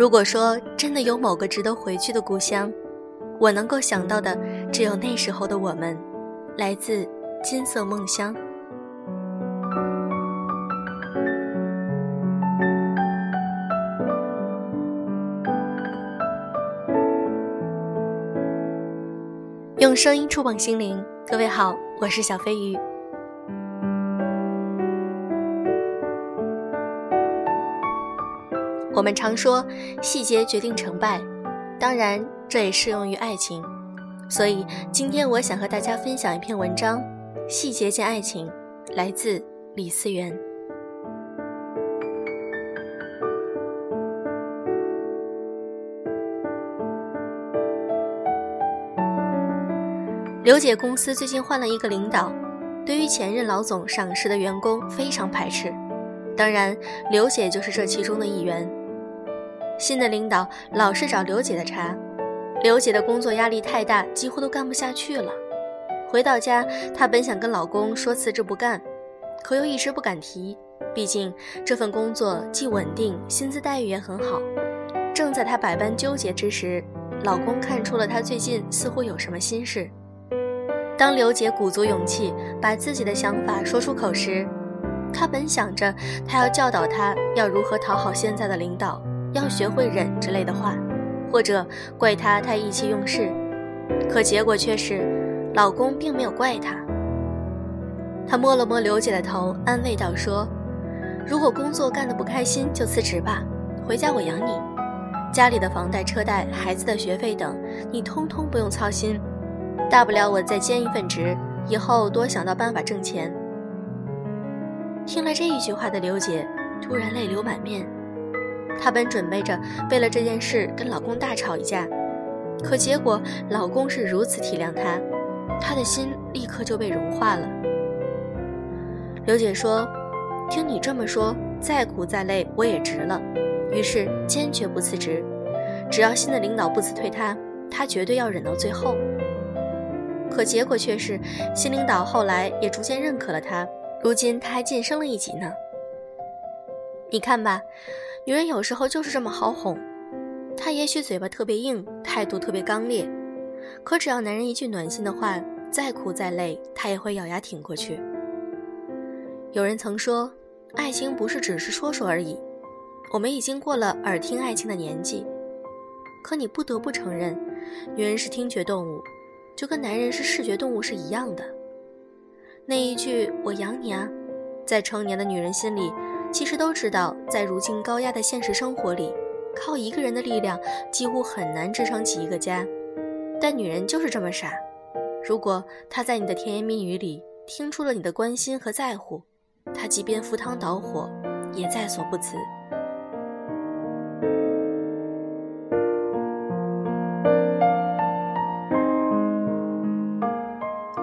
如果说真的有某个值得回去的故乡，我能够想到的只有那时候的我们，来自金色梦乡。用声音触碰心灵，各位好，我是小飞鱼。我们常说细节决定成败，当然这也适用于爱情。所以今天我想和大家分享一篇文章，《细节见爱情》，来自李思源。刘姐公司最近换了一个领导，对于前任老总赏识的员工非常排斥，当然刘姐就是这其中的一员。新的领导老是找刘姐的茬，刘姐的工作压力太大，几乎都干不下去了。回到家，她本想跟老公说辞职不干，可又一直不敢提，毕竟这份工作既稳定，薪资待遇也很好。正在她百般纠结之时，老公看出了她最近似乎有什么心事。当刘姐鼓足勇气把自己的想法说出口时，她本想着她要教导她要如何讨好现在的领导，要学会忍之类的话，或者怪她太意气用事，可结果却是，老公并没有怪她。他摸了摸刘姐的头，安慰道：“说，如果工作干得不开心，就辞职吧，回家我养你，家里的房贷、车贷、孩子的学费等，你通通不用操心。”大不了我再兼一份职，以后多想到办法挣钱。听了这一句话的刘姐突然泪流满面，她本准备着为了这件事跟老公大吵一架，可结果老公是如此体谅她，她的心立刻就被融化了。刘姐说：“听你这么说，再苦再累我也值了。”于是坚决不辞职，只要新的领导不辞退她，她绝对要忍到最后。可结果却是，新领导后来也逐渐认可了她，如今她还晋升了一级呢。你看吧，女人有时候就是这么好哄。她也许嘴巴特别硬，态度特别刚烈，可只要男人一句暖心的话，再苦再累，她也会咬牙挺过去。有人曾说，爱情不是只是说说而已，我们已经过了耳听爱情的年纪。可你不得不承认，女人是听觉动物。就跟男人是视觉动物是一样的，那一句“我养你啊”，在成年的女人心里，其实都知道，在如今高压的现实生活里，靠一个人的力量几乎很难支撑起一个家。但女人就是这么傻，如果她在你的甜言蜜语里听出了你的关心和在乎，她即便赴汤蹈火，也在所不辞。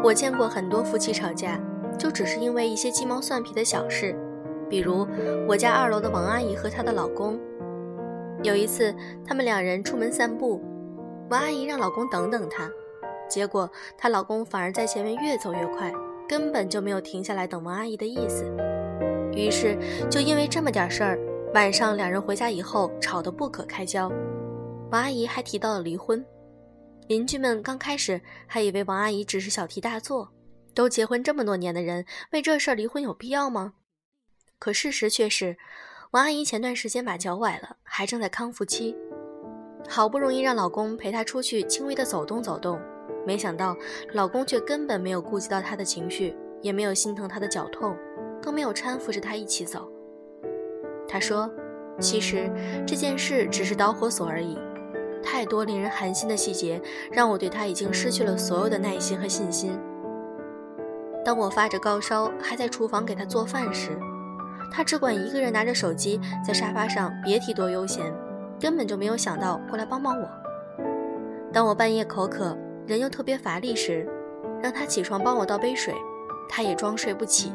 我见过很多夫妻吵架，就只是因为一些鸡毛蒜皮的小事，比如我家二楼的王阿姨和她的老公。有一次，他们两人出门散步，王阿姨让老公等等她，结果她老公反而在前面越走越快，根本就没有停下来等王阿姨的意思。于是，就因为这么点事儿，晚上两人回家以后吵得不可开交，王阿姨还提到了离婚。邻居们刚开始还以为王阿姨只是小题大做，都结婚这么多年的人，为这事儿离婚有必要吗？可事实却是，王阿姨前段时间把脚崴了，还正在康复期，好不容易让老公陪她出去轻微的走动走动，没想到老公却根本没有顾及到她的情绪，也没有心疼她的脚痛，更没有搀扶着她一起走。他说：“其实这件事只是导火索而已。”太多令人寒心的细节，让我对他已经失去了所有的耐心和信心。当我发着高烧，还在厨房给他做饭时，他只管一个人拿着手机在沙发上，别提多悠闲，根本就没有想到过来帮帮我。当我半夜口渴，人又特别乏力时，让他起床帮我倒杯水，他也装睡不起。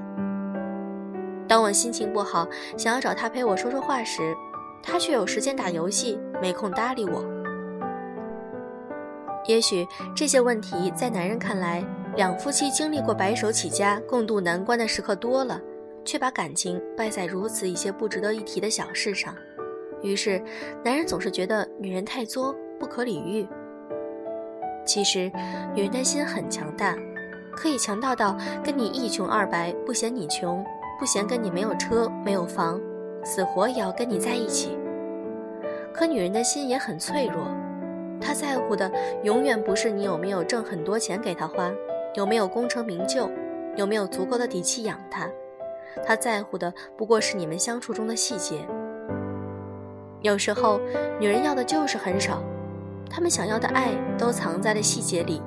当我心情不好，想要找他陪我说说话时，他却有时间打游戏，没空搭理我。也许这些问题在男人看来，两夫妻经历过白手起家、共度难关的时刻多了，却把感情败在如此一些不值得一提的小事上。于是男人总是觉得女人太作，不可理喻。其实，女人的心很强大，可以强大到跟你一穷二白，不嫌你穷，不嫌跟你没有车没有房，死活也要跟你在一起。可女人的心也很脆弱，她在乎的永远不是你有没有挣很多钱给她花，有没有功成名就，有没有足够的底气养她，他在乎的不过是你们相处中的细节。有时候，女人要的就是很少。他们想要的爱都藏在了细节里。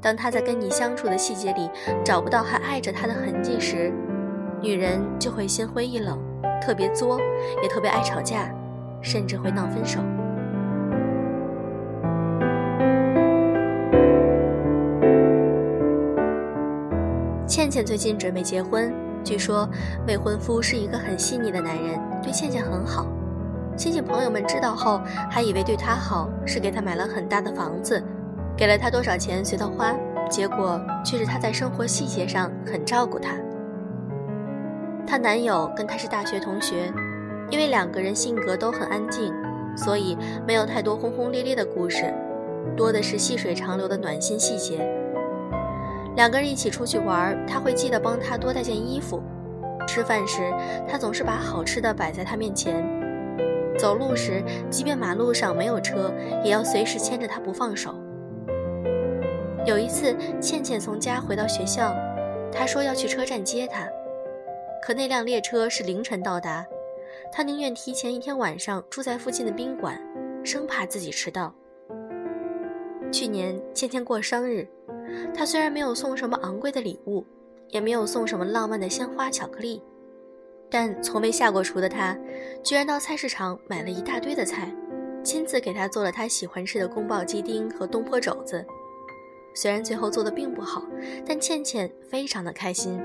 当他在跟你相处的细节里找不到还爱着他的痕迹时，女人就会心灰意冷，特别作，也特别爱吵架，甚至会闹分手。倩倩最近准备结婚，据说未婚夫是一个很细腻的男人，对倩倩很好。亲戚朋友们知道后，还以为对她好是给她买了很大的房子，给了她多少钱随她花，结果却是她在生活细节上很照顾她。她男友跟她是大学同学，因为两个人性格都很安静，所以没有太多轰轰烈烈的故事，多的是细水长流的暖心细节。两个人一起出去玩，他会记得帮她多带件衣服；吃饭时，他总是把好吃的摆在她面前。走路时，即便马路上没有车，也要随时牵着他不放手。有一次，倩倩从家回到学校，他说要去车站接她，可那辆列车是凌晨到达，他宁愿提前一天晚上住在附近的宾馆，生怕自己迟到。去年倩倩过生日，他虽然没有送什么昂贵的礼物，也没有送什么浪漫的鲜花巧克力。但从没下过厨的他，居然到菜市场买了一大堆的菜，亲自给他做了他喜欢吃的宫保鸡丁和东坡肘子。虽然最后做的并不好，但倩倩非常的开心。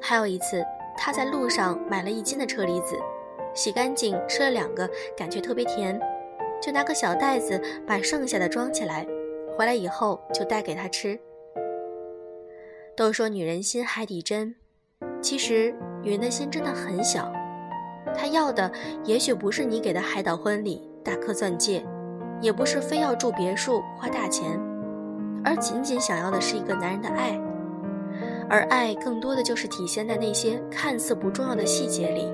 还有一次，他在路上买了一斤的车厘子，洗干净吃了两个，感觉特别甜，就拿个小袋子把剩下的装起来，回来以后就带给他吃。都说女人心海底针，其实。女人的心真的很小，她要的也许不是你给的海岛婚礼、大颗钻戒，也不是非要住别墅、花大钱，而仅仅想要的是一个男人的爱。而爱更多的就是体现在那些看似不重要的细节里。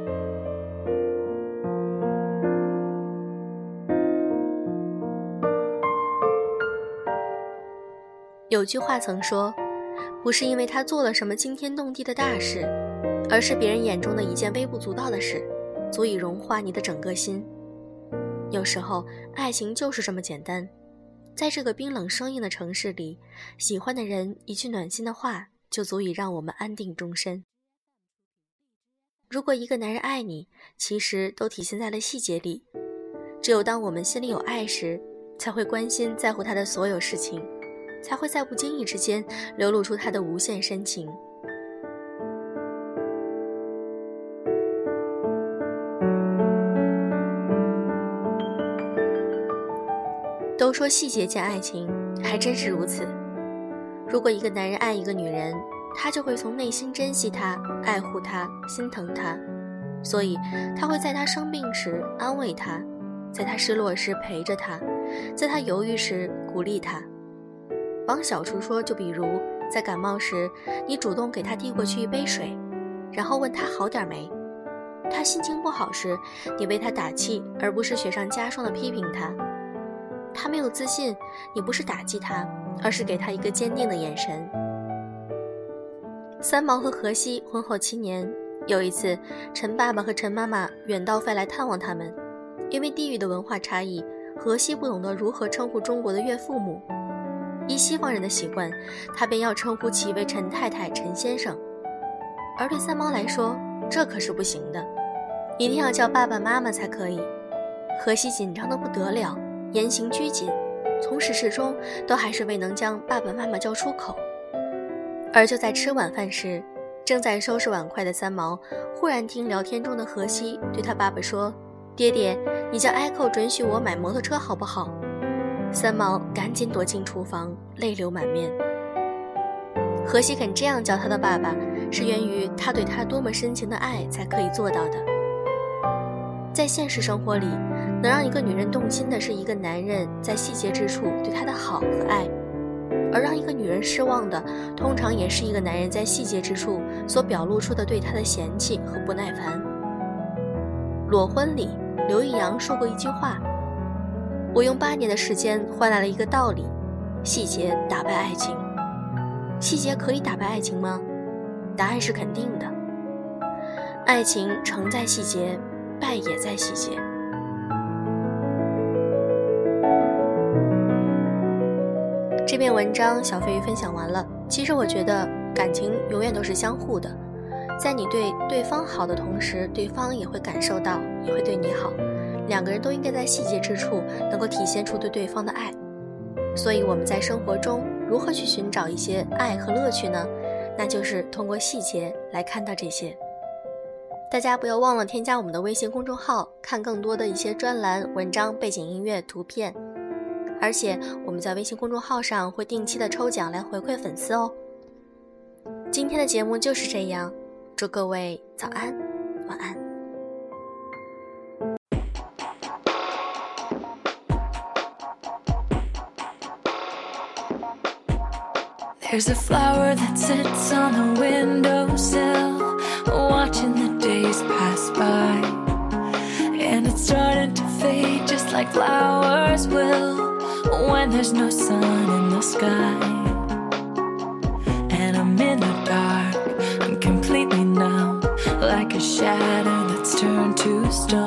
有句话曾说，不是因为他做了什么惊天动地的大事。而是别人眼中的一件微不足道的事，足以融化你的整个心。有时候，爱情就是这么简单。在这个冰冷生硬的城市里，喜欢的人一句暖心的话，就足以让我们安定终身。如果一个男人爱你，其实都体现在了细节里。只有当我们心里有爱时，才会关心在乎他的所有事情，才会在不经意之间流露出他的无限深情。都说细节见爱情，还真是如此。如果一个男人爱一个女人，他就会从内心珍惜她、爱护她、心疼她，所以他会在她生病时安慰她，在她失落时陪着她，在她犹豫时鼓励她。往小处说，就比如在感冒时，你主动给他递过去一杯水，然后问他好点没；他心情不好时，你为他打气，而不是雪上加霜的批评他。他没有自信，你不是打击他，而是给他一个坚定的眼神。三毛和荷西婚后七年，有一次，陈爸爸和陈妈妈远道飞来探望他们，因为地域的文化差异，荷西不懂得如何称呼中国的岳父母，依西方人的习惯，他便要称呼其为陈太太、陈先生，而对三毛来说，这可是不行的，一定要叫爸爸妈妈才可以。荷西紧张的不得了。言行拘谨，从始至终都还是未能将爸爸妈妈叫出口。而就在吃晚饭时，正在收拾碗筷的三毛忽然听聊天中的荷西对他爸爸说：“爹爹，你叫 Echo 准许我买摩托车好不好？”三毛赶紧躲进厨房，泪流满面。荷西肯这样叫他的爸爸，是源于他对他多么深情的爱才可以做到的。在现实生活里，能让一个女人动心的是一个男人在细节之处对她的好和爱，而让一个女人失望的，通常也是一个男人在细节之处所表露出的对她的嫌弃和不耐烦。《裸婚》里，刘易阳说过一句话：“我用八年的时间换来了一个道理，细节打败爱情。细节可以打败爱情吗？答案是肯定的。爱情成在细节。”败也在细节。这篇文章小飞鱼分享完了。其实我觉得感情永远都是相互的，在你对对方好的同时，对方也会感受到，也会对你好。两个人都应该在细节之处能够体现出对对方的爱。所以我们在生活中如何去寻找一些爱和乐趣呢？那就是通过细节来看到这些。大家不要忘了添加我们的微信公众号，看更多的一些专栏、文章、背景音乐、图片。而且我们在微信公众号上会定期的抽奖来回馈粉丝哦。今天的节目就是这样，祝各位早安，晚安。There's a flower that sits on the windowsill, watching the days pass by. And it's starting to fade just like flowers will when there's no sun in the sky. And I'm in the dark, I'm completely numb, like a shadow that's turned to stone.